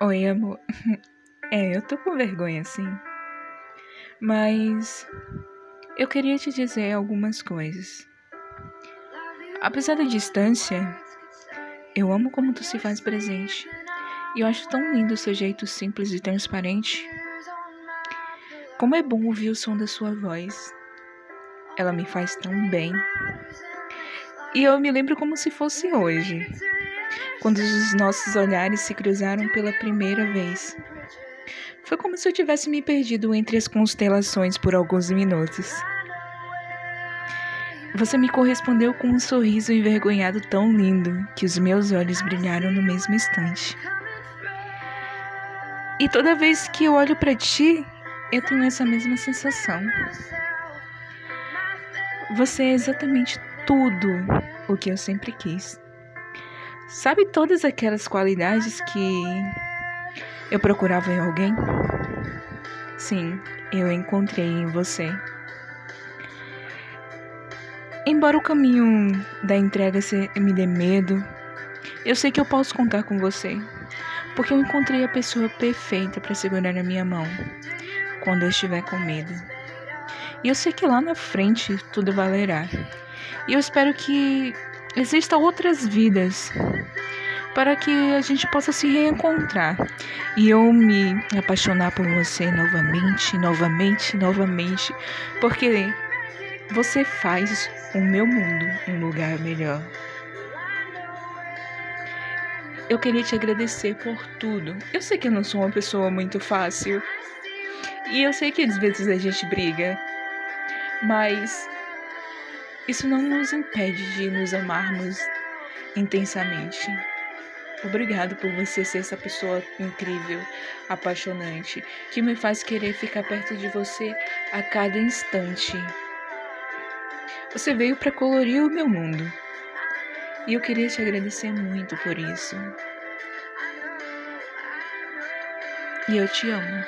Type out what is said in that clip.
Oi, amor. É, eu tô com vergonha, sim. Mas eu queria te dizer algumas coisas. Apesar da distância, eu amo como tu se faz presente. E eu acho tão lindo o seu jeito simples e transparente. Como é bom ouvir o som da sua voz. Ela me faz tão bem. E eu me lembro como se fosse hoje quando os nossos olhares se cruzaram pela primeira vez. Foi como se eu tivesse me perdido entre as constelações por alguns minutos. Você me correspondeu com um sorriso envergonhado tão lindo que os meus olhos brilharam no mesmo instante. E toda vez que eu olho para ti, eu tenho essa mesma sensação. Você é exatamente tudo o que eu sempre quis. Sabe todas aquelas qualidades que eu procurava em alguém? Sim, eu encontrei em você. Embora o caminho da entrega me dê medo, eu sei que eu posso contar com você, porque eu encontrei a pessoa perfeita para segurar a minha mão quando eu estiver com medo. E eu sei que lá na frente tudo valerá. E eu espero que existam outras vidas para que a gente possa se reencontrar e eu me apaixonar por você novamente, novamente, novamente, porque você faz o meu mundo um lugar melhor. Eu queria te agradecer por tudo. Eu sei que eu não sou uma pessoa muito fácil. E eu sei que às vezes a gente briga. Mas isso não nos impede de nos amarmos intensamente. Obrigado por você ser essa pessoa incrível, apaixonante, que me faz querer ficar perto de você a cada instante. Você veio para colorir o meu mundo. E eu queria te agradecer muito por isso. E eu te amo.